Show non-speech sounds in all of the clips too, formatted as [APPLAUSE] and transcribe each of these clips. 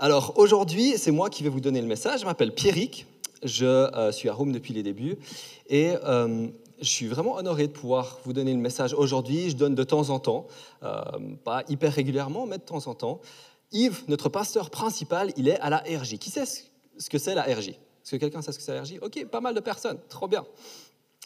Alors aujourd'hui, c'est moi qui vais vous donner le message. Je m'appelle Pierrick, je euh, suis à Rome depuis les débuts et euh, je suis vraiment honoré de pouvoir vous donner le message aujourd'hui. Je donne de temps en temps, euh, pas hyper régulièrement, mais de temps en temps. Yves, notre pasteur principal, il est à la RJ. Qui sait ce que c'est la RJ Est-ce que quelqu'un sait ce que c'est la RJ Ok, pas mal de personnes, trop bien.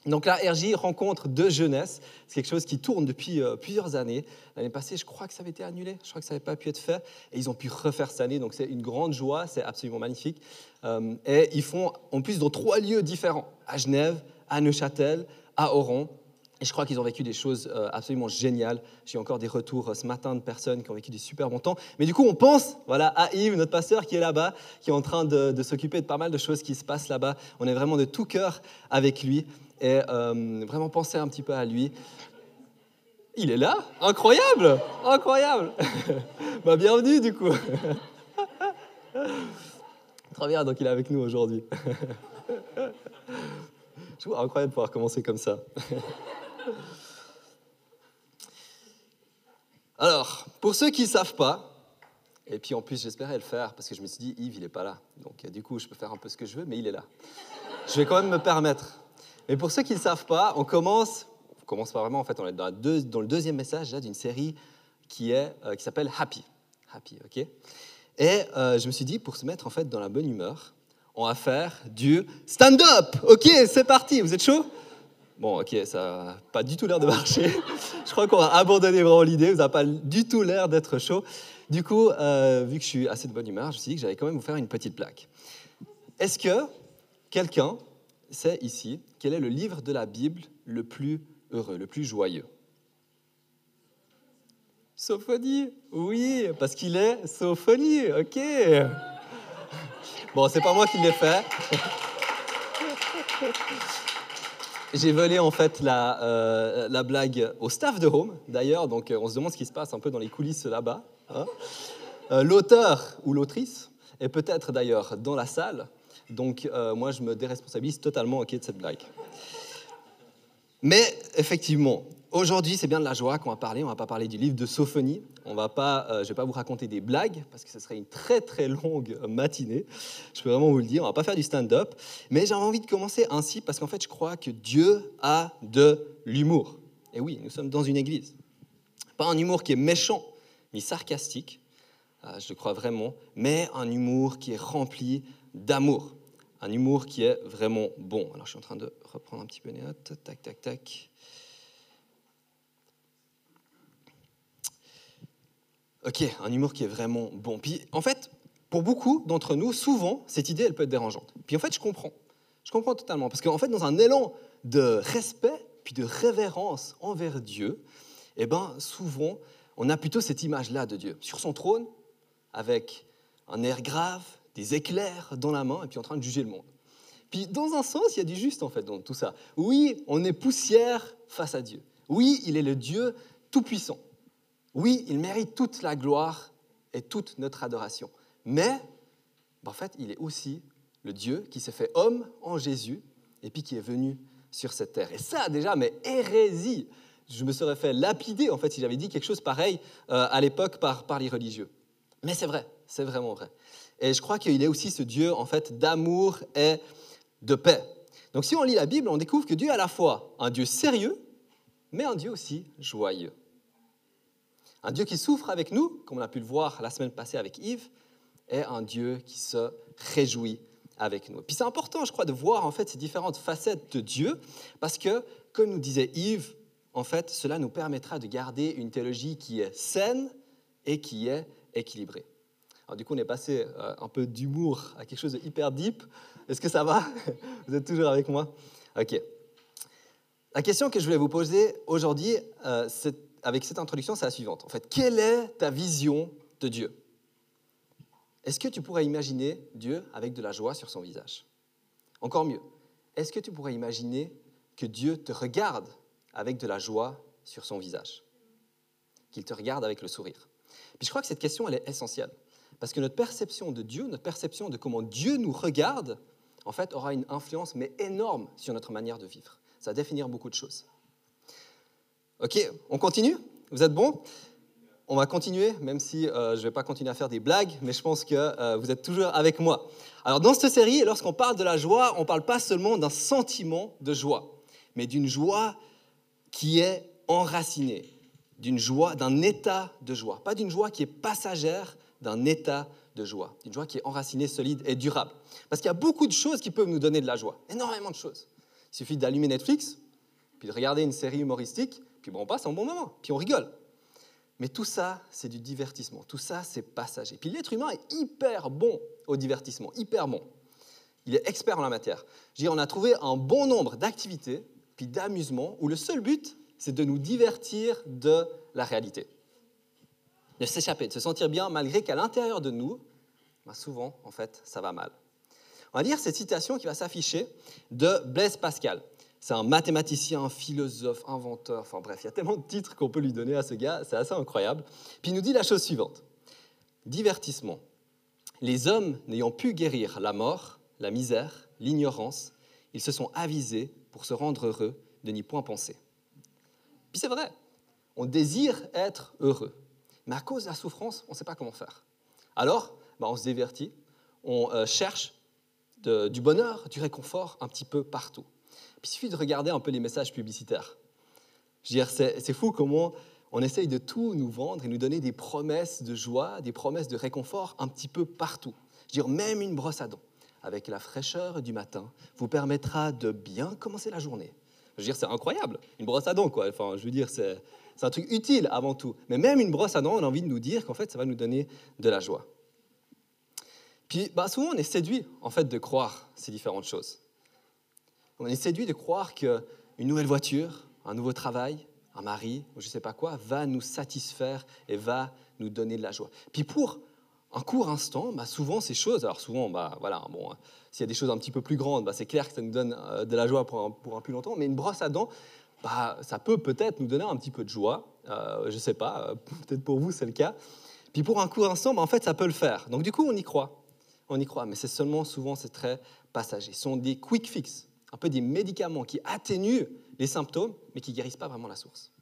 Donc la RJ, rencontre de jeunesse, c'est quelque chose qui tourne depuis euh, plusieurs années. L'année passée, je crois que ça avait été annulé, je crois que ça n'avait pas pu être fait, et ils ont pu refaire cette année, donc c'est une grande joie, c'est absolument magnifique. Euh, et ils font en plus dans trois lieux différents, à Genève, à Neuchâtel, à Oran, et je crois qu'ils ont vécu des choses euh, absolument géniales. J'ai encore des retours ce matin de personnes qui ont vécu des super bons temps. Mais du coup, on pense voilà, à Yves, notre pasteur qui est là-bas, qui est en train de s'occuper de pas mal de choses qui se passent là-bas. On est vraiment de tout cœur avec lui et euh, vraiment penser un petit peu à lui. Il est là Incroyable Incroyable [LAUGHS] bah, Bienvenue du coup [LAUGHS] Très bien, donc il est avec nous aujourd'hui. [LAUGHS] Je trouve incroyable de pouvoir commencer comme ça. Alors, pour ceux qui ne savent pas, et puis en plus j'espérais le faire parce que je me suis dit, Yves, il n'est pas là. Donc du coup, je peux faire un peu ce que je veux, mais il est là. Je vais quand même me permettre. Mais pour ceux qui ne savent pas, on commence, on commence pas vraiment, en fait, on est dans, dans le deuxième message d'une série qui est euh, qui s'appelle Happy. Happy, ok? Et euh, je me suis dit, pour se mettre en fait dans la bonne humeur, on va faire du stand-up. Ok, c'est parti. Vous êtes chaud? Bon, ok, ça n'a pas du tout l'air de marcher. [LAUGHS] je crois qu'on va abandonner vraiment l'idée. Vous n'avez pas du tout l'air d'être chaud. Du coup, euh, vu que je suis assez de bonne humeur, je me suis dit que j'allais quand même vous faire une petite plaque. Est-ce que quelqu'un sait ici quel est le livre de la Bible le plus heureux, le plus joyeux? Sophonie Oui, parce qu'il est Sophonie, ok. Bon, c'est pas moi qui l'ai fait. J'ai volé en fait la, euh, la, blague au staff de Home, d'ailleurs, donc euh, on se demande ce qui se passe un peu dans les coulisses là-bas. Hein. Euh, L'auteur ou l'autrice est peut-être d'ailleurs dans la salle, donc euh, moi je me déresponsabilise totalement ok de cette blague. Mais effectivement, aujourd'hui c'est bien de la joie qu'on va parler, on va pas parler du livre de Sophonie, on va pas, euh, je vais pas vous raconter des blagues parce que ce serait une très très longue matinée. Je peux vraiment vous le dire. On va pas faire du stand-up, mais j'ai envie de commencer ainsi parce qu'en fait, je crois que Dieu a de l'humour. Et oui, nous sommes dans une église. Pas un humour qui est méchant ni sarcastique, euh, je crois vraiment, mais un humour qui est rempli d'amour. Un humour qui est vraiment bon. Alors, je suis en train de reprendre un petit peu les notes. Tac, tac, tac. Ok, un humour qui est vraiment bon. Puis en fait, pour beaucoup d'entre nous, souvent, cette idée, elle peut être dérangeante. Puis en fait, je comprends. Je comprends totalement. Parce qu'en fait, dans un élan de respect, puis de révérence envers Dieu, eh ben, souvent, on a plutôt cette image-là de Dieu. Sur son trône, avec un air grave, des éclairs dans la main, et puis en train de juger le monde. Puis dans un sens, il y a du juste en fait dans tout ça. Oui, on est poussière face à Dieu. Oui, il est le Dieu tout-puissant. Oui, il mérite toute la gloire et toute notre adoration. Mais, en fait, il est aussi le Dieu qui s'est fait homme en Jésus et puis qui est venu sur cette terre. Et ça, déjà, mais hérésie. Je me serais fait lapider, en fait, si j'avais dit quelque chose pareil euh, à l'époque par, par les religieux. Mais c'est vrai, c'est vraiment vrai. Et je crois qu'il est aussi ce Dieu, en fait, d'amour et de paix. Donc si on lit la Bible, on découvre que Dieu est à la fois un Dieu sérieux, mais un Dieu aussi joyeux. Un Dieu qui souffre avec nous, comme on a pu le voir la semaine passée avec Yves, est un Dieu qui se réjouit avec nous. Puis c'est important, je crois, de voir en fait ces différentes facettes de Dieu, parce que, comme nous disait Yves, en fait, cela nous permettra de garder une théologie qui est saine et qui est équilibrée. Du coup, on est passé euh, un peu d'humour à quelque chose de hyper deep. Est-ce que ça va? [LAUGHS] Vous êtes toujours avec moi? Ok. La question que je voulais vous poser aujourd'hui, euh, avec cette introduction, c'est la suivante. En fait, quelle est ta vision de Dieu? Est-ce que tu pourrais imaginer Dieu avec de la joie sur son visage? Encore mieux, est-ce que tu pourrais imaginer que Dieu te regarde avec de la joie sur son visage? Qu'il te regarde avec le sourire? Puis je crois que cette question, elle est essentielle. Parce que notre perception de Dieu, notre perception de comment Dieu nous regarde, en fait, aura une influence, mais énorme, sur notre manière de vivre. Ça va définir beaucoup de choses. Ok, on continue? Vous êtes bons on va continuer, même si euh, je ne vais pas continuer à faire des blagues, mais je pense que euh, vous êtes toujours avec moi. Alors dans cette série, lorsqu'on parle de la joie, on ne parle pas seulement d'un sentiment de joie, mais d'une joie qui est enracinée, d'une joie, d'un état de joie. Pas d'une joie qui est passagère, d'un état de joie, d'une joie qui est enracinée, solide et durable. Parce qu'il y a beaucoup de choses qui peuvent nous donner de la joie, énormément de choses. Il suffit d'allumer Netflix, puis de regarder une série humoristique, puis bon, on passe un bon moment, puis on rigole. Mais tout ça, c'est du divertissement. Tout ça, c'est passager. Puis l'être humain est hyper bon au divertissement, hyper bon. Il est expert en la matière. Je dire, on a trouvé un bon nombre d'activités, puis d'amusements, où le seul but, c'est de nous divertir de la réalité. De s'échapper, de se sentir bien, malgré qu'à l'intérieur de nous, bah, souvent, en fait, ça va mal. On va lire cette citation qui va s'afficher de Blaise Pascal. C'est un mathématicien, un philosophe, inventeur, enfin bref, il y a tellement de titres qu'on peut lui donner à ce gars, c'est assez incroyable. Puis il nous dit la chose suivante. Divertissement. Les hommes n'ayant pu guérir la mort, la misère, l'ignorance, ils se sont avisés pour se rendre heureux de n'y point penser. Puis c'est vrai, on désire être heureux, mais à cause de la souffrance, on ne sait pas comment faire. Alors, bah, on se divertit, on euh, cherche du bonheur, du réconfort un petit peu partout il suffit de regarder un peu les messages publicitaires. Je veux dire, c'est fou comment on essaye de tout nous vendre et nous donner des promesses de joie, des promesses de réconfort un petit peu partout. Je veux dire, même une brosse à dents avec la fraîcheur du matin vous permettra de bien commencer la journée. Je veux dire, c'est incroyable, une brosse à dents, quoi. Enfin, je veux dire, c'est un truc utile avant tout. Mais même une brosse à dents, on a envie de nous dire qu'en fait, ça va nous donner de la joie. Puis, bah, souvent, on est séduit, en fait, de croire ces différentes choses. On est séduit de croire qu'une nouvelle voiture, un nouveau travail, un mari, ou je ne sais pas quoi, va nous satisfaire et va nous donner de la joie. Puis pour un court instant, bah souvent ces choses, alors souvent, bah voilà, bon, s'il y a des choses un petit peu plus grandes, bah c'est clair que ça nous donne euh, de la joie pour un, pour un plus longtemps, mais une brosse à dents, bah, ça peut peut-être nous donner un petit peu de joie, euh, je ne sais pas, euh, [LAUGHS] peut-être pour vous c'est le cas. Puis pour un court instant, bah, en fait, ça peut le faire. Donc du coup, on y croit. On y croit, mais c'est seulement souvent, c'est très passager. Ce sont des quick fix un peu des médicaments qui atténuent les symptômes, mais qui guérissent pas vraiment la source.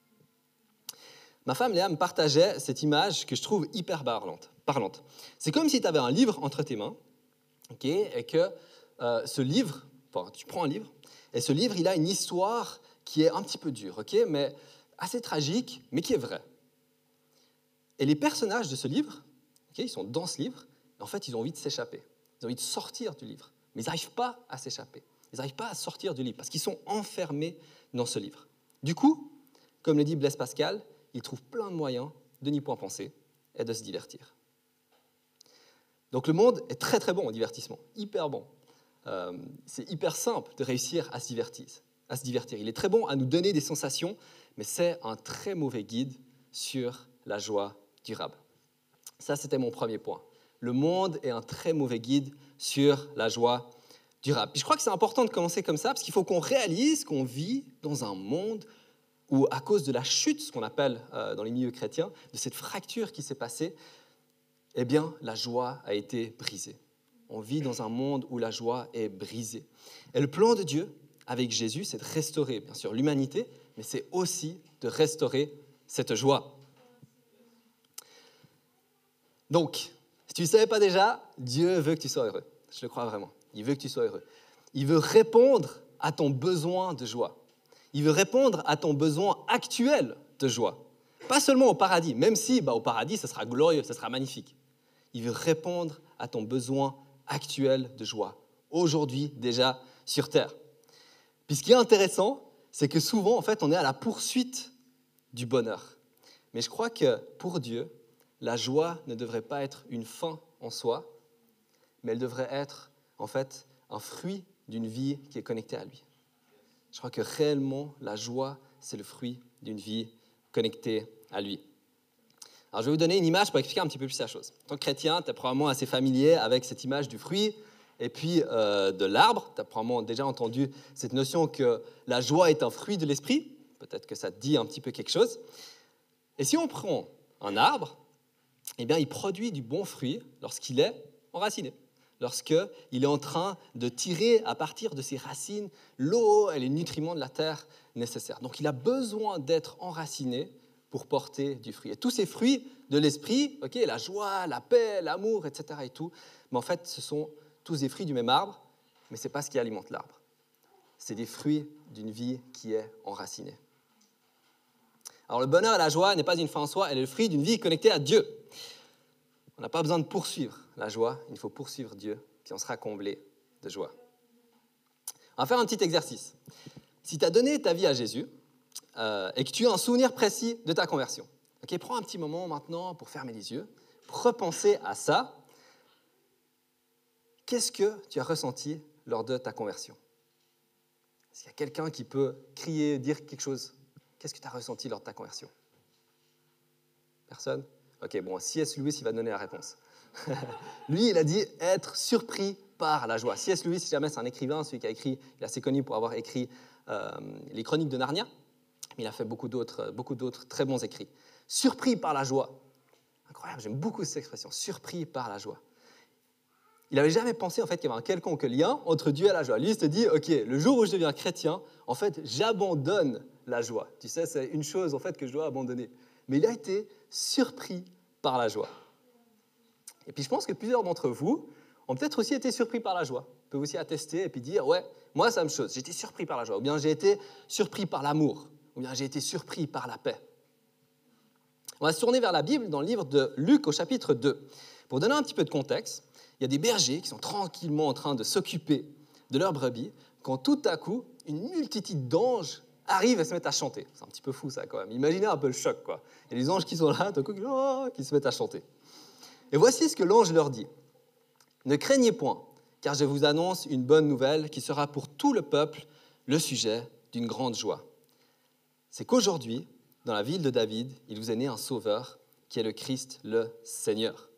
Ma femme Léa me partageait cette image que je trouve hyper parlante. parlante. C'est comme si tu avais un livre entre tes mains, et que euh, ce livre, enfin, tu prends un livre, et ce livre, il a une histoire qui est un petit peu dure, ok, mais assez tragique, mais qui est vraie. Et les personnages de ce livre, ils sont dans ce livre, et en fait, ils ont envie de s'échapper. Ils ont envie de sortir du livre, mais ils n'arrivent pas à s'échapper. Ils n'arrivent pas à sortir du livre parce qu'ils sont enfermés dans ce livre. Du coup, comme le dit Blaise Pascal, ils trouvent plein de moyens de n'y point penser et de se divertir. Donc le monde est très très bon en divertissement, hyper bon. Euh, c'est hyper simple de réussir à se, divertir, à se divertir. Il est très bon à nous donner des sensations, mais c'est un très mauvais guide sur la joie durable. Ça, c'était mon premier point. Le monde est un très mauvais guide sur la joie durable. je crois que c'est important de commencer comme ça, parce qu'il faut qu'on réalise qu'on vit dans un monde où, à cause de la chute, ce qu'on appelle euh, dans les milieux chrétiens, de cette fracture qui s'est passée, eh bien, la joie a été brisée. On vit dans un monde où la joie est brisée. Et le plan de Dieu avec Jésus, c'est de restaurer, bien sûr, l'humanité, mais c'est aussi de restaurer cette joie. Donc, si tu ne savais pas déjà, Dieu veut que tu sois heureux. Je le crois vraiment. Il veut que tu sois heureux. Il veut répondre à ton besoin de joie. Il veut répondre à ton besoin actuel de joie. Pas seulement au paradis, même si bah, au paradis, ce sera glorieux, ce sera magnifique. Il veut répondre à ton besoin actuel de joie, aujourd'hui déjà sur Terre. Puis ce qui est intéressant, c'est que souvent, en fait, on est à la poursuite du bonheur. Mais je crois que pour Dieu, la joie ne devrait pas être une fin en soi, mais elle devrait être en fait un fruit d'une vie qui est connectée à lui. Je crois que réellement, la joie, c'est le fruit d'une vie connectée à lui. Alors, je vais vous donner une image pour expliquer un petit peu plus la chose. En tant que chrétien, tu es probablement assez familier avec cette image du fruit et puis euh, de l'arbre. Tu as probablement déjà entendu cette notion que la joie est un fruit de l'esprit. Peut-être que ça te dit un petit peu quelque chose. Et si on prend un arbre, eh bien, il produit du bon fruit lorsqu'il est enraciné, lorsqu'il est en train de tirer à partir de ses racines l'eau et les nutriments de la terre nécessaires. Donc, il a besoin d'être enraciné pour porter du fruit. Et tous ces fruits de l'esprit, ok, la joie, la paix, l'amour, etc. et tout, mais en fait, ce sont tous des fruits du même arbre, mais ce n'est pas ce qui alimente l'arbre. C'est des fruits d'une vie qui est enracinée. Alors le bonheur et la joie n'est pas une fin en soi, elle est le fruit d'une vie connectée à Dieu. On n'a pas besoin de poursuivre la joie, il faut poursuivre Dieu, puis on sera comblé de joie. On va faire un petit exercice. Si tu as donné ta vie à Jésus, euh, et que tu as un souvenir précis de ta conversion. Ok, prends un petit moment maintenant pour fermer les yeux, repenser à ça. Qu'est-ce que tu as ressenti lors de ta conversion? S'il y a quelqu'un qui peut crier, dire quelque chose, qu'est-ce que tu as ressenti lors de ta conversion? Personne? Ok, bon, C.S. Lewis, il va donner la réponse. [LAUGHS] Lui, il a dit être surpris par la joie. C.S. Lewis, si jamais c'est un écrivain, celui qui a écrit, il est assez connu pour avoir écrit euh, les Chroniques de Narnia. Il a fait beaucoup d'autres, beaucoup d'autres très bons écrits. Surpris par la joie. Incroyable, j'aime beaucoup cette expression, surpris par la joie. Il n'avait jamais pensé en fait qu'il y avait un quelconque lien entre Dieu et la joie. Lui, il se dit, ok, le jour où je deviens chrétien, en fait, j'abandonne la joie. Tu sais, c'est une chose en fait que je dois abandonner. Mais il a été surpris par la joie. Et puis je pense que plusieurs d'entre vous ont peut-être aussi été surpris par la joie. Peuvent aussi attester et puis dire, ouais, moi, ça me chose. J'ai été surpris par la joie. Ou bien j'ai été surpris par l'amour ou bien j'ai été surpris par la paix. On va se tourner vers la Bible dans le livre de Luc au chapitre 2. Pour donner un petit peu de contexte, il y a des bergers qui sont tranquillement en train de s'occuper de leurs brebis quand tout à coup, une multitude d'anges arrivent et se mettent à chanter. C'est un petit peu fou ça quand même. Imaginez un peu le choc. Quoi. A des anges qui sont là, tout coup, oh, qui se mettent à chanter. Et voici ce que l'ange leur dit. Ne craignez point, car je vous annonce une bonne nouvelle qui sera pour tout le peuple le sujet d'une grande joie c'est qu'aujourd'hui, dans la ville de David, il vous est né un sauveur qui est le Christ, le Seigneur.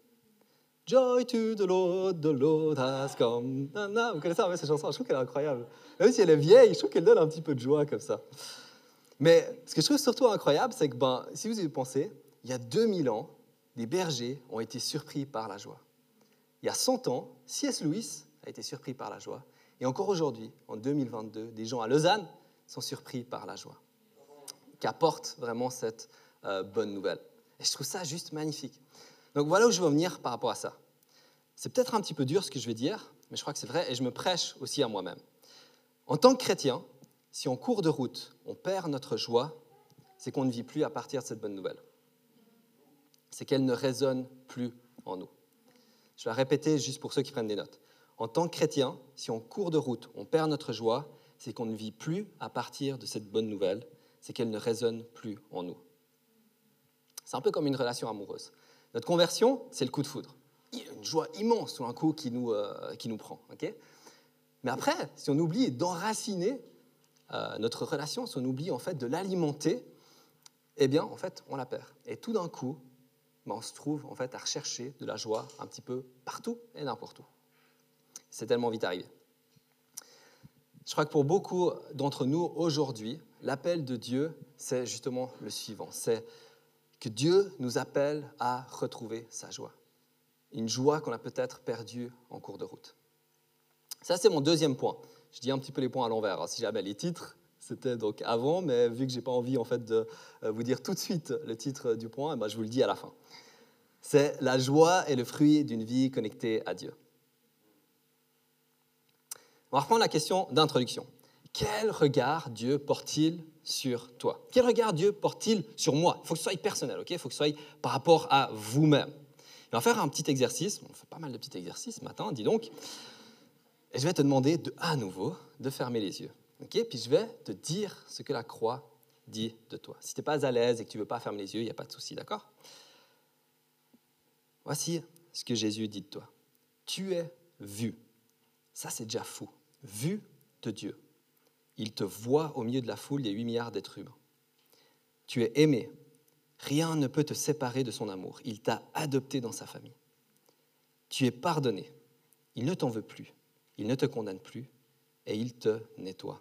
Joy to the Lord, the Lord has come. Vous connaissez un peu cette chanson Je trouve qu'elle est incroyable. Même si elle est vieille, je trouve qu'elle donne un petit peu de joie comme ça. Mais ce que je trouve surtout incroyable, c'est que ben, si vous y pensez, il y a 2000 ans, des bergers ont été surpris par la joie. Il y a 100 ans, C.S. Lewis a été surpris par la joie. Et encore aujourd'hui, en 2022, des gens à Lausanne sont surpris par la joie apporte vraiment cette euh, bonne nouvelle. Et je trouve ça juste magnifique. Donc voilà où je veux venir par rapport à ça. C'est peut-être un petit peu dur ce que je vais dire, mais je crois que c'est vrai et je me prêche aussi à moi-même. En tant que chrétien, si en cours de route, on perd notre joie, c'est qu'on ne vit plus à partir de cette bonne nouvelle. C'est qu'elle ne résonne plus en nous. Je vais répéter juste pour ceux qui prennent des notes. En tant que chrétien, si en cours de route, on perd notre joie, c'est qu'on ne vit plus à partir de cette bonne nouvelle c'est qu'elle ne résonne plus en nous. C'est un peu comme une relation amoureuse. Notre conversion, c'est le coup de foudre. Une joie immense tout un coup qui nous, euh, qui nous prend. Mais après, si on oublie d'enraciner euh, notre relation, si on oublie en fait de l'alimenter, eh bien, en fait, on la perd. Et tout d'un coup, ben, on se trouve en fait à rechercher de la joie un petit peu partout et n'importe où. C'est tellement vite arrivé. Je crois que pour beaucoup d'entre nous aujourd'hui, l'appel de Dieu, c'est justement le suivant. C'est que Dieu nous appelle à retrouver sa joie. Une joie qu'on a peut-être perdue en cours de route. Ça, c'est mon deuxième point. Je dis un petit peu les points à l'envers. Hein. Si jamais les titres, c'était donc avant, mais vu que j'ai pas envie en fait de euh, vous dire tout de suite le titre du point, eh ben, je vous le dis à la fin. C'est la joie est le fruit d'une vie connectée à Dieu. On va reprendre la question d'introduction. Quel regard Dieu porte-t-il sur toi Quel regard Dieu porte-t-il sur moi? Il faut que ce soit personnel, ok? Il faut que ce soit par rapport à vous-même. On va faire un petit exercice. On fait pas mal de petits exercices ce matin, dis donc. Et je vais te demander de, à nouveau de fermer les yeux. ok? Puis je vais te dire ce que la croix dit de toi. Si tu n'es pas à l'aise et que tu ne veux pas fermer les yeux, il n'y a pas de souci, d'accord? Voici ce que Jésus dit de toi. Tu es vu. Ça, c'est déjà fou vu de Dieu. Il te voit au milieu de la foule des 8 milliards d'êtres humains. Tu es aimé, Rien ne peut te séparer de son amour. Il t'a adopté dans sa famille. Tu es pardonné. Il ne t'en veut plus. Il ne te condamne plus. Et il te nettoie.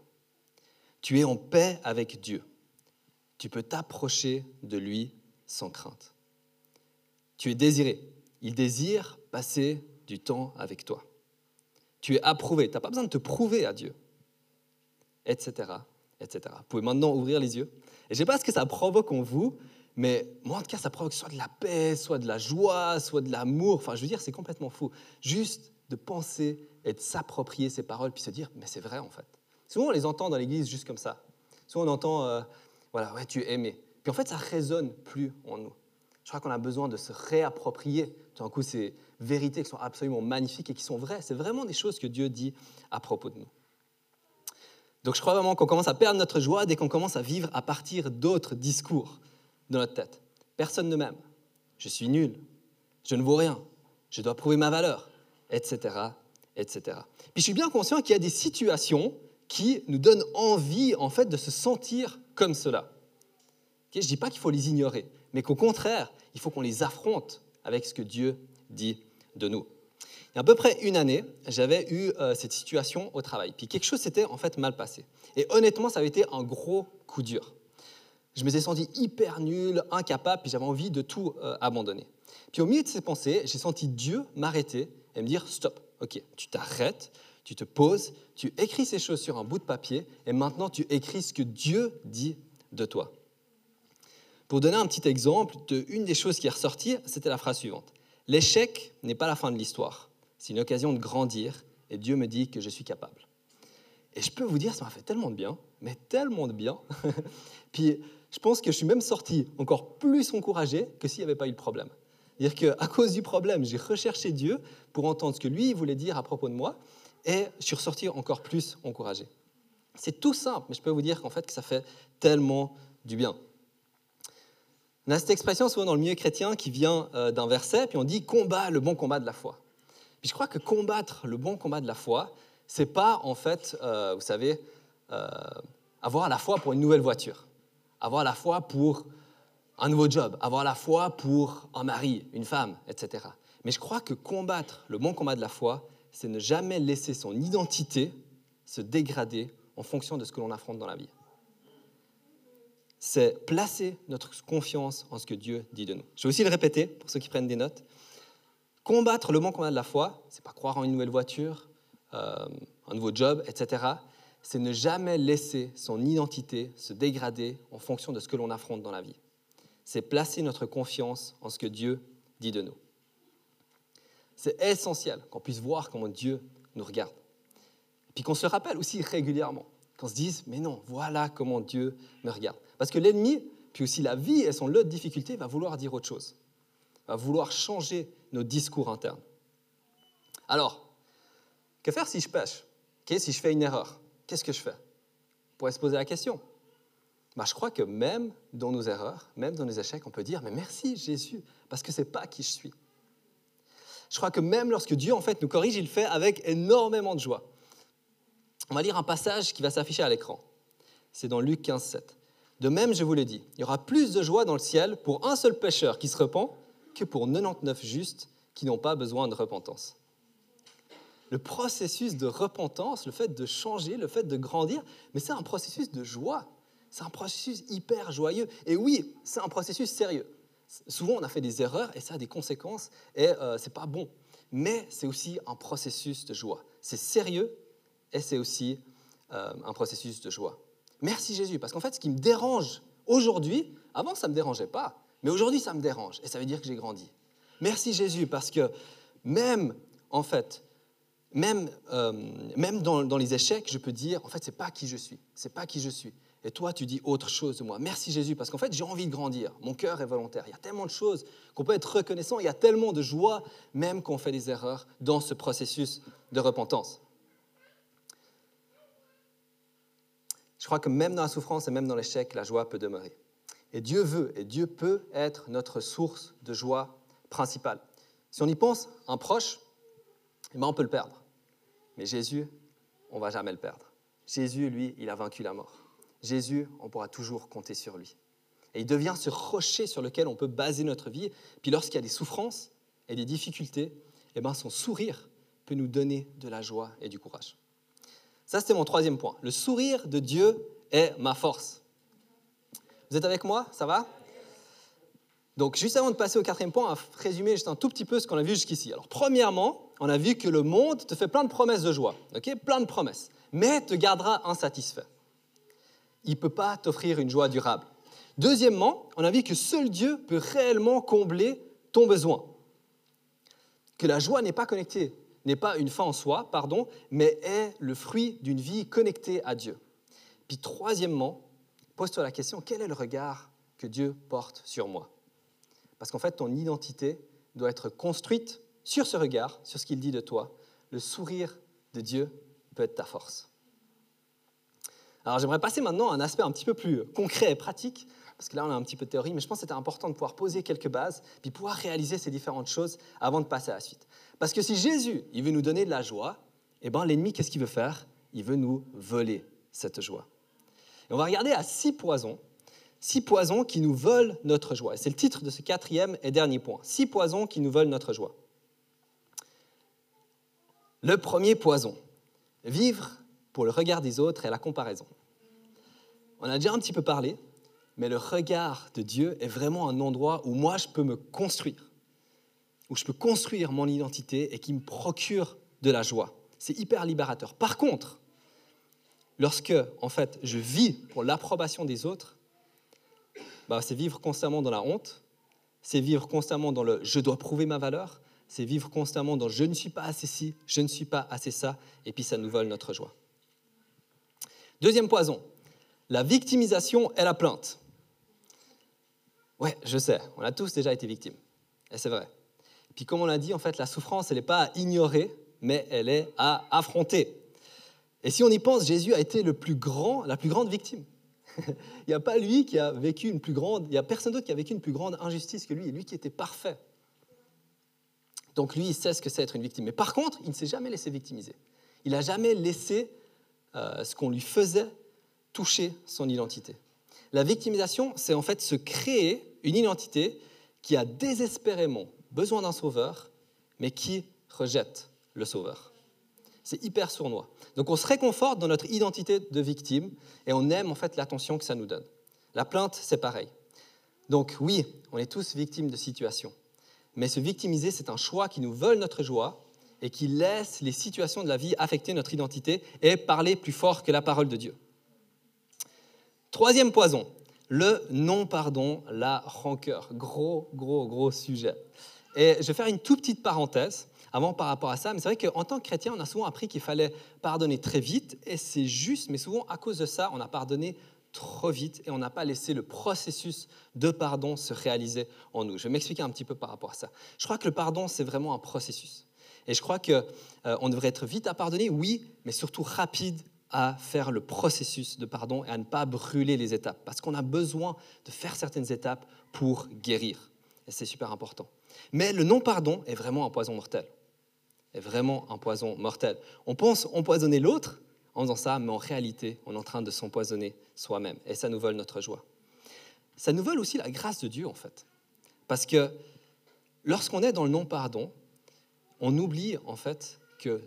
Tu es en paix avec Dieu. Tu peux t'approcher de lui sans crainte. Tu es désiré. Il désire passer du temps avec toi. Tu es approuvé. Tu n'as pas besoin de te prouver à Dieu. Etc. Etc. Vous pouvez maintenant ouvrir les yeux. Et je ne sais pas ce que ça provoque en vous, mais moi, en tout cas, ça provoque soit de la paix, soit de la joie, soit de l'amour. Enfin, je veux dire, c'est complètement fou. Juste de penser et de s'approprier ces paroles, puis se dire, mais c'est vrai en fait. Souvent, on les entend dans l'église juste comme ça. Souvent, on entend, euh, voilà, ouais, tu es aimé. Puis en fait, ça résonne plus en nous. Je crois qu'on a besoin de se réapproprier tout d'un coup ces vérités qui sont absolument magnifiques et qui sont vraies. C'est vraiment des choses que Dieu dit à propos de nous. Donc je crois vraiment qu'on commence à perdre notre joie dès qu'on commence à vivre à partir d'autres discours dans notre tête. Personne ne m'aime. Je suis nul. Je ne vaux rien. Je dois prouver ma valeur, etc., etc. Puis je suis bien conscient qu'il y a des situations qui nous donnent envie, en fait, de se sentir comme cela. je ne dis pas qu'il faut les ignorer, mais qu'au contraire, il faut qu'on les affronte avec ce que Dieu dit de nous. Il y a à peu près une année, j'avais eu euh, cette situation au travail. Puis quelque chose s'était en fait mal passé. Et honnêtement, ça avait été un gros coup dur. Je me suis senti hyper nul, incapable, puis j'avais envie de tout euh, abandonner. Puis au milieu de ces pensées, j'ai senti Dieu m'arrêter et me dire stop, ok, tu t'arrêtes, tu te poses, tu écris ces choses sur un bout de papier, et maintenant tu écris ce que Dieu dit de toi. Pour donner un petit exemple, de une des choses qui est ressortie, c'était la phrase suivante. L'échec n'est pas la fin de l'histoire. C'est une occasion de grandir et Dieu me dit que je suis capable. Et je peux vous dire, ça m'a fait tellement de bien, mais tellement de bien. [LAUGHS] Puis je pense que je suis même sorti encore plus encouragé que s'il n'y avait pas eu de problème. C'est-à-dire qu'à cause du problème, j'ai recherché Dieu pour entendre ce que lui voulait dire à propos de moi, et je suis ressorti encore plus encouragé. C'est tout simple, mais je peux vous dire qu'en fait, que ça fait tellement du bien. On a cette expression souvent dans le milieu chrétien qui vient euh, d'un verset, puis on dit combat le bon combat de la foi. Puis je crois que combattre le bon combat de la foi, c'est pas en fait, euh, vous savez, euh, avoir la foi pour une nouvelle voiture, avoir la foi pour un nouveau job, avoir la foi pour un mari, une femme, etc. Mais je crois que combattre le bon combat de la foi, c'est ne jamais laisser son identité se dégrader en fonction de ce que l'on affronte dans la vie. C'est placer notre confiance en ce que Dieu dit de nous. Je vais aussi le répéter pour ceux qui prennent des notes. Combattre le bon combat de la foi, c'est pas croire en une nouvelle voiture, euh, un nouveau job, etc. C'est ne jamais laisser son identité se dégrader en fonction de ce que l'on affronte dans la vie. C'est placer notre confiance en ce que Dieu dit de nous. C'est essentiel qu'on puisse voir comment Dieu nous regarde. Et puis qu'on se rappelle aussi régulièrement, qu'on se dise, mais non, voilà comment Dieu me regarde. Parce que l'ennemi, puis aussi la vie et son lot de difficultés, va vouloir dire autre chose, va vouloir changer nos discours internes. Alors, que faire si je pêche? Si je fais une erreur, qu'est-ce que je fais? On pourrait se poser la question. Bah, je crois que même dans nos erreurs, même dans nos échecs, on peut dire, mais merci Jésus, parce que ce n'est pas qui je suis. Je crois que même lorsque Dieu en fait nous corrige, il le fait avec énormément de joie. On va lire un passage qui va s'afficher à l'écran. C'est dans Luc 15, 7. De même, je vous l'ai dit, il y aura plus de joie dans le ciel pour un seul pécheur qui se repent que pour 99 justes qui n'ont pas besoin de repentance. Le processus de repentance, le fait de changer, le fait de grandir, mais c'est un processus de joie. C'est un processus hyper joyeux. Et oui, c'est un processus sérieux. Souvent, on a fait des erreurs et ça a des conséquences et euh, c'est pas bon. Mais c'est aussi un processus de joie. C'est sérieux et c'est aussi euh, un processus de joie. Merci Jésus, parce qu'en fait, ce qui me dérange aujourd'hui, avant ça ne me dérangeait pas. Mais aujourd'hui, ça me dérange et ça veut dire que j'ai grandi. Merci Jésus parce que même, en fait, même, euh, même dans, les échecs, je peux dire, en fait, c'est pas qui je suis. C'est pas qui je suis. Et toi, tu dis autre chose de moi. Merci Jésus parce qu'en fait, j'ai envie de grandir. Mon cœur est volontaire. Il y a tellement de choses qu'on peut être reconnaissant. Il y a tellement de joie, même quand on fait des erreurs, dans ce processus de repentance. Je crois que même dans la souffrance et même dans l'échec, la joie peut demeurer. Et Dieu veut et Dieu peut être notre source de joie principale. Si on y pense, un proche, eh ben, on peut le perdre. Mais Jésus, on va jamais le perdre. Jésus, lui, il a vaincu la mort. Jésus, on pourra toujours compter sur lui. Et il devient ce rocher sur lequel on peut baser notre vie. Puis lorsqu'il y a des souffrances et des difficultés, eh ben son sourire peut nous donner de la joie et du courage. Ça, c'était mon troisième point. Le sourire de Dieu est ma force. Vous êtes avec moi? Ça va? Donc, juste avant de passer au quatrième point, on va résumer juste un tout petit peu ce qu'on a vu jusqu'ici. Alors, premièrement, on a vu que le monde te fait plein de promesses de joie, Plein de promesses, mais te gardera insatisfait. Il ne peut pas t'offrir une joie durable. Deuxièmement, on a vu que seul Dieu peut réellement combler ton besoin. Que la joie n'est pas connectée, n'est pas une fin en soi, pardon, mais est le fruit d'une vie connectée à Dieu. Puis troisièmement, pose-toi la question, quel est le regard que Dieu porte sur moi? Parce qu'en fait, ton identité doit être construite sur ce regard, sur ce qu'il dit de toi. Le sourire de Dieu peut être ta force. Alors j'aimerais passer maintenant à un aspect un petit peu plus concret et pratique, parce que là on a un petit peu de théorie, mais je pense que c'était important de pouvoir poser quelques bases, puis pouvoir réaliser ces différentes choses avant de passer à la suite. Parce que si Jésus, il veut nous donner de la joie, eh ben l'ennemi, qu'est-ce qu'il veut faire? Il veut nous voler cette joie. Et on va regarder à six poisons, six poisons qui nous volent notre joie. C'est le titre de ce quatrième et dernier point. Six poisons qui nous volent notre joie. Le premier poison, vivre pour le regard des autres et la comparaison. On a déjà un petit peu parlé, mais le regard de Dieu est vraiment un endroit où moi je peux me construire, où je peux construire mon identité et qui me procure de la joie. C'est hyper libérateur. Par contre, lorsque en fait je vis pour l'approbation des autres, bah, c'est vivre constamment dans la honte, c'est vivre constamment dans le je dois prouver ma valeur, c'est vivre constamment dans je ne suis pas assez ci, je ne suis pas assez ça, et puis ça nous vole notre joie. Deuxième poison, la victimisation et la plainte. Ouais, je sais, on a tous déjà été victimes. Et c'est vrai. Puis comme on l'a dit, en fait, la souffrance, elle n'est pas à ignorer, mais elle est à affronter. Et si on y pense, Jésus a été le plus grand, la plus grande victime. [LAUGHS] il n'y a pas lui qui a vécu une plus grande, il n'y a personne d'autre qui a vécu une plus grande injustice que lui, et lui qui était parfait. Donc lui, il sait ce que c'est être une victime. Mais par contre, il ne s'est jamais laissé victimiser. Il n'a jamais laissé euh, ce qu'on lui faisait toucher son identité. La victimisation, c'est en fait se créer une identité qui a désespérément besoin d'un sauveur, mais qui rejette le sauveur. C'est hyper sournois. Donc on se réconforte dans notre identité de victime et on aime en fait l'attention que ça nous donne. La plainte, c'est pareil. Donc oui, on est tous victimes de situations. Mais se victimiser, c'est un choix qui nous vole notre joie et qui laisse les situations de la vie affecter notre identité et parler plus fort que la parole de Dieu. Troisième poison, le non-pardon, la rancœur. Gros, gros, gros sujet. Et je vais faire une toute petite parenthèse avant par rapport à ça, mais c'est vrai qu'en tant que chrétien, on a souvent appris qu'il fallait pardonner très vite, et c'est juste, mais souvent à cause de ça, on a pardonné trop vite et on n'a pas laissé le processus de pardon se réaliser en nous. Je vais m'expliquer un petit peu par rapport à ça. Je crois que le pardon, c'est vraiment un processus. Et je crois qu'on euh, devrait être vite à pardonner, oui, mais surtout rapide à faire le processus de pardon et à ne pas brûler les étapes. Parce qu'on a besoin de faire certaines étapes pour guérir. Et c'est super important. Mais le non-pardon est vraiment un poison mortel. Est vraiment un poison mortel. On pense empoisonner l'autre en faisant ça, mais en réalité, on est en train de s'empoisonner soi-même. Et ça nous vole notre joie. Ça nous vole aussi la grâce de Dieu, en fait. Parce que lorsqu'on est dans le non-pardon, on oublie en fait que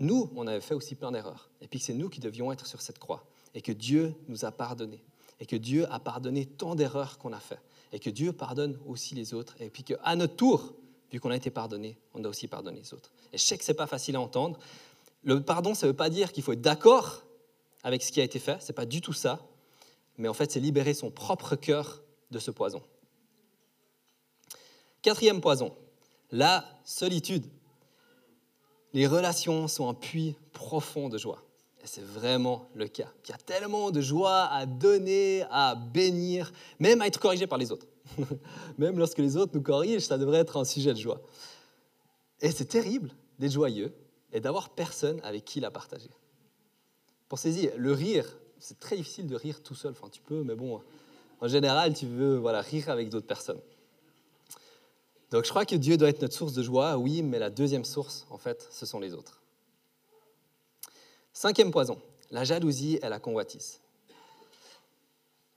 nous, on avait fait aussi plein d'erreurs, et puis que c'est nous qui devions être sur cette croix, et que Dieu nous a pardonné, et que Dieu a pardonné tant d'erreurs qu'on a fait, et que Dieu pardonne aussi les autres, et puis qu'à notre tour, vu qu'on a été pardonné, on doit aussi pardonner les autres. Et je sais que ce n'est pas facile à entendre. Le pardon, ça ne veut pas dire qu'il faut être d'accord avec ce qui a été fait, ce n'est pas du tout ça, mais en fait, c'est libérer son propre cœur de ce poison. Quatrième poison, la solitude les relations sont un puits profond de joie. Et c'est vraiment le cas. Il y a tellement de joie à donner, à bénir, même à être corrigé par les autres. [LAUGHS] même lorsque les autres nous corrigent, ça devrait être un sujet de joie. Et c'est terrible d'être joyeux et d'avoir personne avec qui la partager. Pensez-y, le rire, c'est très difficile de rire tout seul. Enfin, tu peux, mais bon, en général, tu veux voilà, rire avec d'autres personnes. Donc je crois que Dieu doit être notre source de joie, oui, mais la deuxième source, en fait, ce sont les autres. Cinquième poison, la jalousie et la convoitise.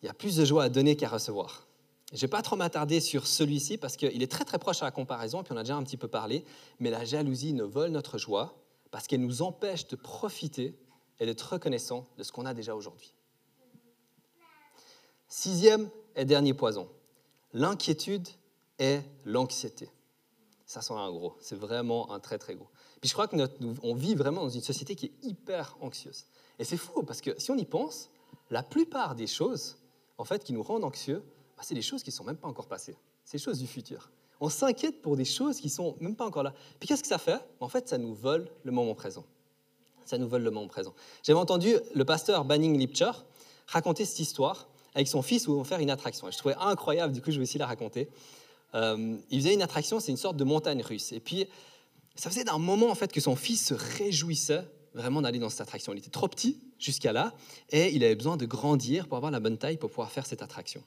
Il y a plus de joie à donner qu'à recevoir. Je ne vais pas trop m'attarder sur celui-ci parce qu'il est très très proche à la comparaison, puis on a déjà un petit peu parlé, mais la jalousie ne vole notre joie parce qu'elle nous empêche de profiter et d'être reconnaissant de ce qu'on a déjà aujourd'hui. Sixième et dernier poison, l'inquiétude et l'anxiété. Ça sent un gros, c'est vraiment un très très gros. Puis je crois qu'on vit vraiment dans une société qui est hyper anxieuse. Et c'est fou parce que si on y pense, la plupart des choses en fait, qui nous rendent anxieux, bah, c'est des choses qui ne sont même pas encore passées. C'est des choses du futur. On s'inquiète pour des choses qui ne sont même pas encore là. Puis qu'est-ce que ça fait? En fait, ça nous vole le moment présent. Ça nous vole le moment présent. J'avais entendu le pasteur Banning Lipcher raconter cette histoire avec son fils où ils vont faire une attraction. je trouvais incroyable, du coup, je vais aussi la raconter. Euh, il faisait une attraction, c'est une sorte de montagne russe. Et puis, ça faisait d'un moment, en fait, que son fils se réjouissait vraiment d'aller dans cette attraction. Il était trop petit jusqu'à là, et il avait besoin de grandir pour avoir la bonne taille pour pouvoir faire cette attraction.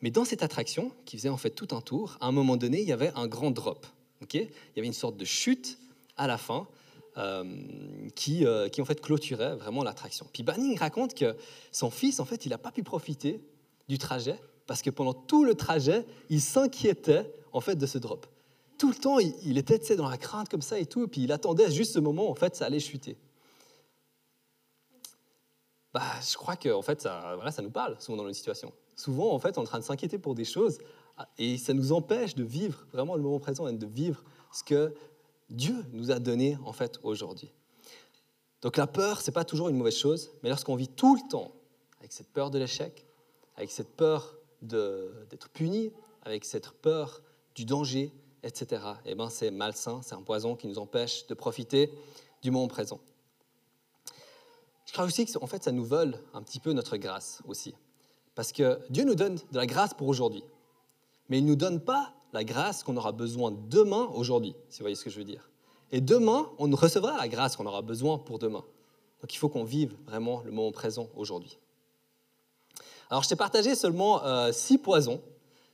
Mais dans cette attraction, qui faisait en fait tout un tour, à un moment donné, il y avait un grand drop. il y avait une sorte de chute à la fin euh, qui, euh, qui en fait clôturait vraiment l'attraction. Puis Banning raconte que son fils, en fait, il n'a pas pu profiter du trajet parce que pendant tout le trajet, il s'inquiétait en fait de ce drop. Tout le temps, il, était dans la crainte comme ça et tout, et puis il attendait juste ce moment où en fait ça allait chuter. Bah, je crois que en fait ça, voilà, ça nous parle souvent dans nos situations. Souvent, en fait, on est en train de s'inquiéter pour des choses et ça nous empêche de vivre vraiment le moment présent et de vivre ce que Dieu nous a donné en fait aujourd'hui. Donc la peur, c'est pas toujours une mauvaise chose, mais lorsqu'on vit tout le temps avec cette peur de l'échec, avec cette peur d'être puni, avec cette peur du danger, etc., eh ben c'est malsain, c'est un poison qui nous empêche de profiter du moment présent. Je crois aussi que en fait, ça nous vole un petit peu notre grâce aussi. Parce que Dieu nous donne de la grâce pour aujourd'hui. Mais il ne nous donne pas la grâce qu'on aura besoin demain, aujourd'hui, si vous voyez ce que je veux dire. Et demain, on recevra la grâce qu'on aura besoin pour demain. Donc il faut qu'on vive vraiment le moment présent aujourd'hui. Alors je t'ai partagé seulement euh, six poisons,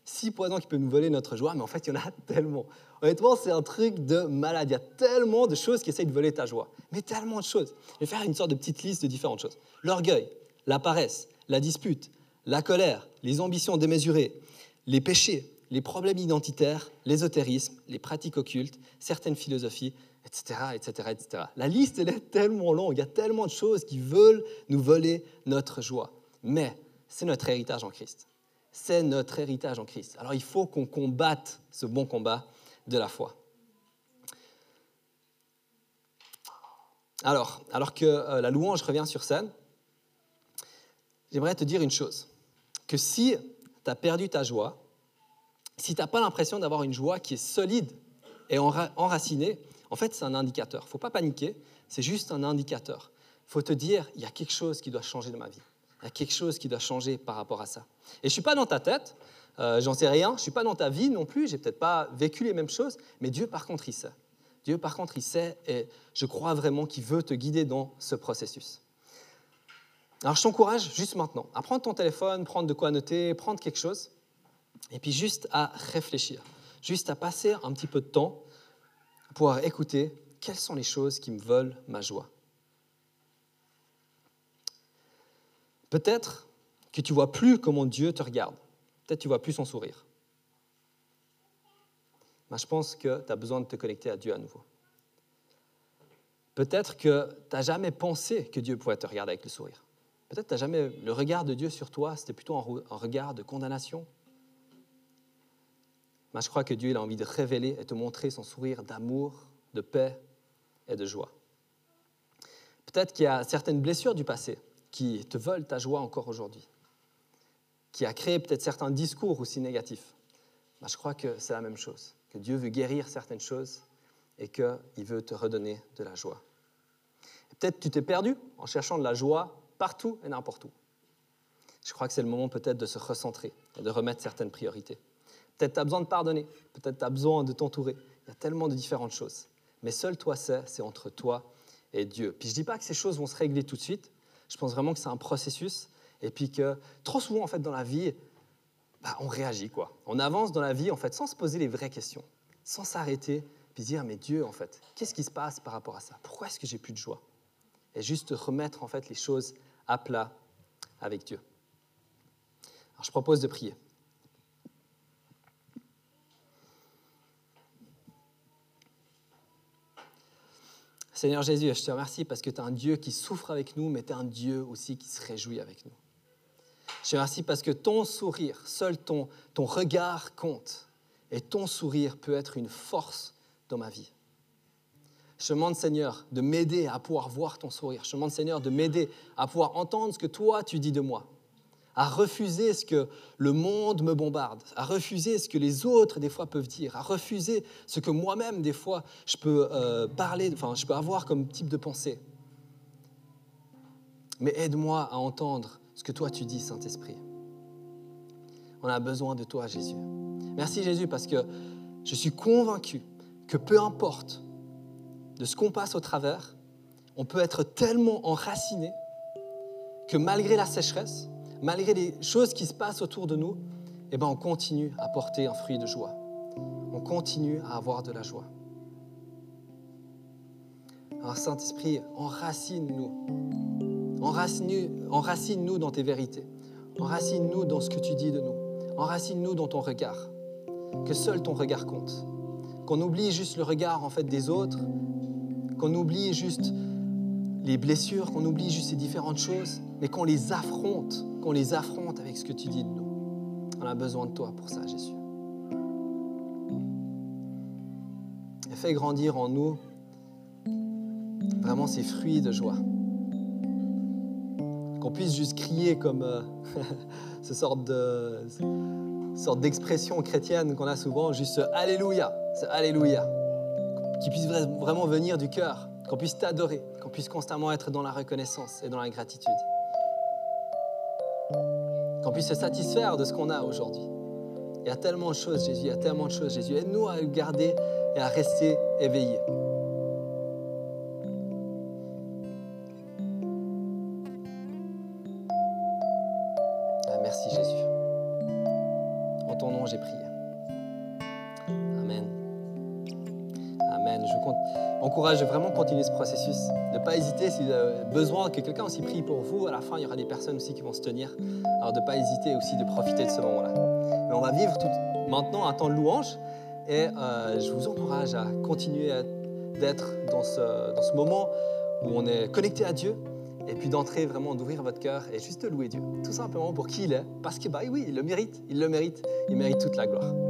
six poisons qui peuvent nous voler notre joie, mais en fait il y en a [LAUGHS] tellement. Honnêtement, c'est un truc de malade. Il y a tellement de choses qui essayent de voler ta joie, mais tellement de choses. Je vais faire une sorte de petite liste de différentes choses. L'orgueil, la paresse, la dispute, la colère, les ambitions démesurées, les péchés, les problèmes identitaires, l'ésotérisme, les pratiques occultes, certaines philosophies, etc., etc., etc. La liste, elle est tellement longue, il y a tellement de choses qui veulent nous voler notre joie. Mais c'est notre héritage en Christ. C'est notre héritage en Christ. Alors il faut qu'on combatte ce bon combat de la foi. Alors, alors que euh, la louange revient sur scène, j'aimerais te dire une chose, que si tu as perdu ta joie, si tu n'as pas l'impression d'avoir une joie qui est solide et enracinée, en fait, c'est un indicateur. Faut pas paniquer, c'est juste un indicateur. Faut te dire, il y a quelque chose qui doit changer dans ma vie. Il y a quelque chose qui doit changer par rapport à ça. Et je ne suis pas dans ta tête, euh, j'en sais rien, je ne suis pas dans ta vie non plus, j'ai peut-être pas vécu les mêmes choses, mais Dieu, par contre, il sait. Dieu, par contre, il sait et je crois vraiment qu'il veut te guider dans ce processus. Alors, je t'encourage juste maintenant à prendre ton téléphone, prendre de quoi noter, prendre quelque chose, et puis juste à réfléchir, juste à passer un petit peu de temps pour écouter quelles sont les choses qui me volent ma joie. Peut-être que tu vois plus comment Dieu te regarde. Peut-être que tu vois plus son sourire. Mais je pense que tu as besoin de te connecter à Dieu à nouveau. Peut-être que tu n'as jamais pensé que Dieu pouvait te regarder avec le sourire. Peut-être que jamais le regard de Dieu sur toi, c'était plutôt un regard de condamnation, mais je crois que Dieu a envie de révéler et te montrer son sourire d'amour, de paix et de joie. Peut-être qu'il y a certaines blessures du passé qui te veulent ta joie encore aujourd'hui, qui a créé peut-être certains discours aussi négatifs. Mais je crois que c'est la même chose, que Dieu veut guérir certaines choses et qu'il veut te redonner de la joie. Peut-être tu t'es perdu en cherchant de la joie partout et n'importe où. Je crois que c'est le moment peut-être de se recentrer et de remettre certaines priorités. Peut-être tu as besoin de pardonner, peut-être tu as besoin de t'entourer. Il y a tellement de différentes choses. Mais seul toi sais, c'est entre toi et Dieu. Puis je ne dis pas que ces choses vont se régler tout de suite. Je pense vraiment que c'est un processus. Et puis que trop souvent, en fait, dans la vie, bah, on réagit, quoi. On avance dans la vie, en fait, sans se poser les vraies questions, sans s'arrêter, puis dire, mais Dieu, en fait, qu'est-ce qui se passe par rapport à ça? Pourquoi est-ce que j'ai plus de joie? Et juste remettre, en fait, les choses à plat avec Dieu. Alors, je propose de prier. Seigneur Jésus, je te remercie parce que tu es un Dieu qui souffre avec nous, mais tu es un Dieu aussi qui se réjouit avec nous. Je te remercie parce que ton sourire, seul ton, regard compte. Et ton sourire peut être une force dans ma vie. Je demande, Seigneur, de m'aider à pouvoir voir ton sourire. Je demande, Seigneur, de m'aider à pouvoir entendre ce que toi, tu dis de moi. À refuser ce que le monde me bombarde. À refuser ce que les autres, des fois, peuvent dire. À refuser ce que moi-même, des fois, je peux euh, parler, enfin, je peux avoir comme type de pensée. Mais aide-moi à entendre ce que toi, tu dis, Saint-Esprit. On a besoin de toi, Jésus. Merci, Jésus, parce que je suis convaincu que peu importe de ce qu'on passe au travers, on peut être tellement enraciné que malgré la sécheresse, malgré les choses qui se passent autour de nous, eh ben on continue à porter un fruit de joie. On continue à avoir de la joie. Alors Saint-Esprit, enracine-nous. Enracine-nous enracine dans tes vérités. Enracine-nous dans ce que tu dis de nous. Enracine-nous dans ton regard. Que seul ton regard compte. Qu'on oublie juste le regard en fait des autres qu'on oublie juste les blessures, qu'on oublie juste ces différentes choses, mais qu'on les affronte, qu'on les affronte avec ce que tu dis de nous. On a besoin de toi pour ça, Jésus. Fais grandir en nous vraiment ces fruits de joie. Qu'on puisse juste crier comme euh, [LAUGHS] ce sorte de sorte d'expression chrétienne qu'on a souvent, juste Alléluia, Alléluia qui puisse vraiment venir du cœur, qu'on puisse t'adorer, qu'on puisse constamment être dans la reconnaissance et dans la gratitude. Qu'on puisse se satisfaire de ce qu'on a aujourd'hui. Il y a tellement de choses, Jésus, il y a tellement de choses, Jésus. Aide-nous à garder et à rester éveillés. Ah, merci Jésus. En ton nom, j'ai prié. De vraiment continuer ce processus, ne pas hésiter si vous avez besoin que quelqu'un aussi prie pour vous. À la fin, il y aura des personnes aussi qui vont se tenir. Alors ne pas hésiter aussi de profiter de ce moment-là. Mais on va vivre tout, maintenant un temps de louange et euh, je vous encourage à continuer d'être dans ce, dans ce moment où on est connecté à Dieu et puis d'entrer vraiment, d'ouvrir votre cœur et juste de louer Dieu, tout simplement pour qui il est, parce que bah oui, il le mérite, il le mérite, il mérite toute la gloire.